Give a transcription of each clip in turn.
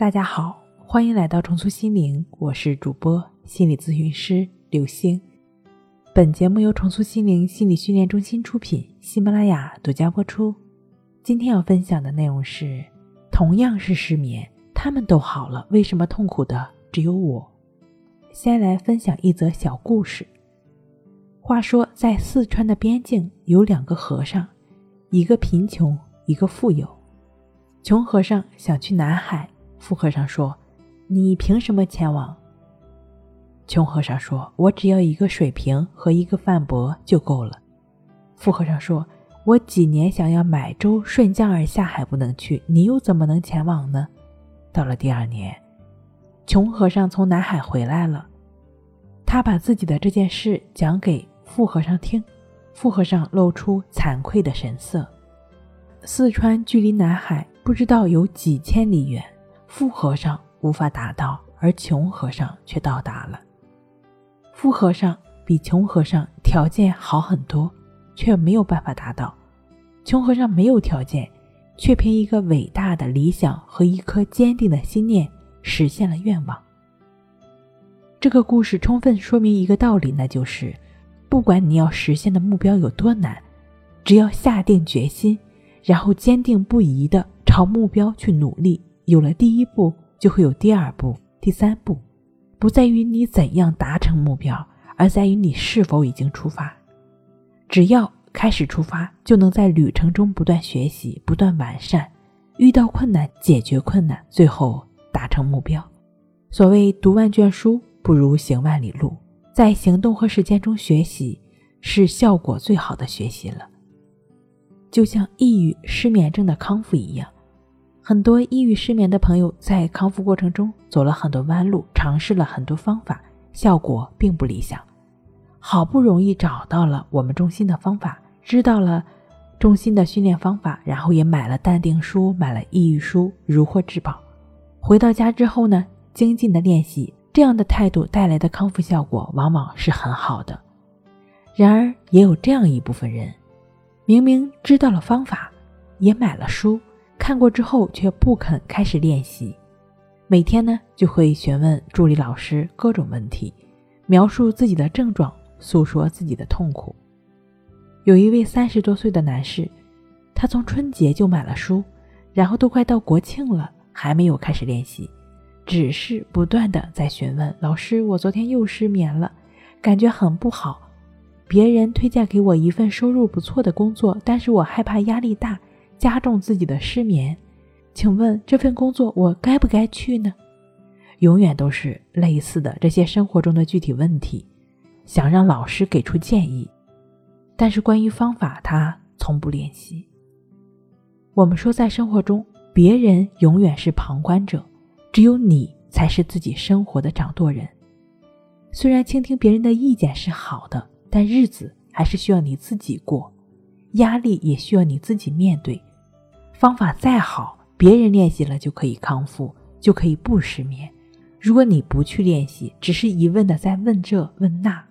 大家好，欢迎来到重塑心灵，我是主播心理咨询师刘星。本节目由重塑心灵心理训练中心出品，喜马拉雅独家播出。今天要分享的内容是：同样是失眠，他们都好了，为什么痛苦的只有我？先来分享一则小故事。话说，在四川的边境有两个和尚，一个贫穷，一个富有。穷和尚想去南海。富和尚说：“你凭什么前往？”穷和尚说：“我只要一个水瓶和一个饭钵就够了。”富和尚说：“我几年想要买舟顺江而下还不能去，你又怎么能前往呢？”到了第二年，穷和尚从南海回来了，他把自己的这件事讲给富和尚听，富和尚露出惭愧的神色。四川距离南海不知道有几千里远。富和尚无法达到，而穷和尚却到达了。富和尚比穷和尚条件好很多，却没有办法达到；穷和尚没有条件，却凭一个伟大的理想和一颗坚定的心念实现了愿望。这个故事充分说明一个道理，那就是，不管你要实现的目标有多难，只要下定决心，然后坚定不移地朝目标去努力。有了第一步，就会有第二步、第三步，不在于你怎样达成目标，而在于你是否已经出发。只要开始出发，就能在旅程中不断学习、不断完善，遇到困难解决困难，最后达成目标。所谓读万卷书，不如行万里路。在行动和实践中学习，是效果最好的学习了。就像抑郁、失眠症的康复一样。很多抑郁失眠的朋友在康复过程中走了很多弯路，尝试了很多方法，效果并不理想。好不容易找到了我们中心的方法，知道了中心的训练方法，然后也买了淡定书，买了抑郁书，如获至宝。回到家之后呢，精进的练习，这样的态度带来的康复效果往往是很好的。然而，也有这样一部分人，明明知道了方法，也买了书。看过之后却不肯开始练习，每天呢就会询问助理老师各种问题，描述自己的症状，诉说自己的痛苦。有一位三十多岁的男士，他从春节就买了书，然后都快到国庆了，还没有开始练习，只是不断的在询问老师：“我昨天又失眠了，感觉很不好。别人推荐给我一份收入不错的工作，但是我害怕压力大。”加重自己的失眠，请问这份工作我该不该去呢？永远都是类似的这些生活中的具体问题，想让老师给出建议，但是关于方法他从不练习。我们说，在生活中，别人永远是旁观者，只有你才是自己生活的掌舵人。虽然倾听别人的意见是好的，但日子还是需要你自己过，压力也需要你自己面对。方法再好，别人练习了就可以康复，就可以不失眠。如果你不去练习，只是一问的在问这问那，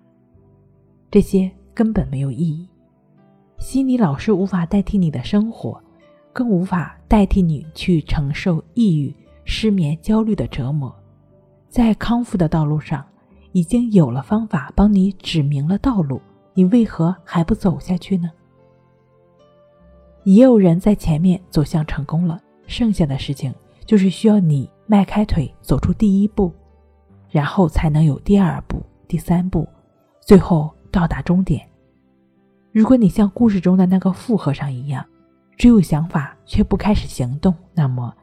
这些根本没有意义。心理老师无法代替你的生活，更无法代替你去承受抑郁、失眠、焦虑的折磨。在康复的道路上，已经有了方法帮你指明了道路，你为何还不走下去呢？也有人在前面走向成功了，剩下的事情就是需要你迈开腿走出第一步，然后才能有第二步、第三步，最后到达终点。如果你像故事中的那个富和尚一样，只有想法却不开始行动，那么，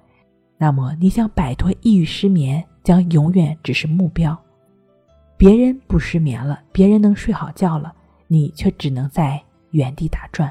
那么你想摆脱抑郁失眠，将永远只是目标。别人不失眠了，别人能睡好觉了，你却只能在原地打转。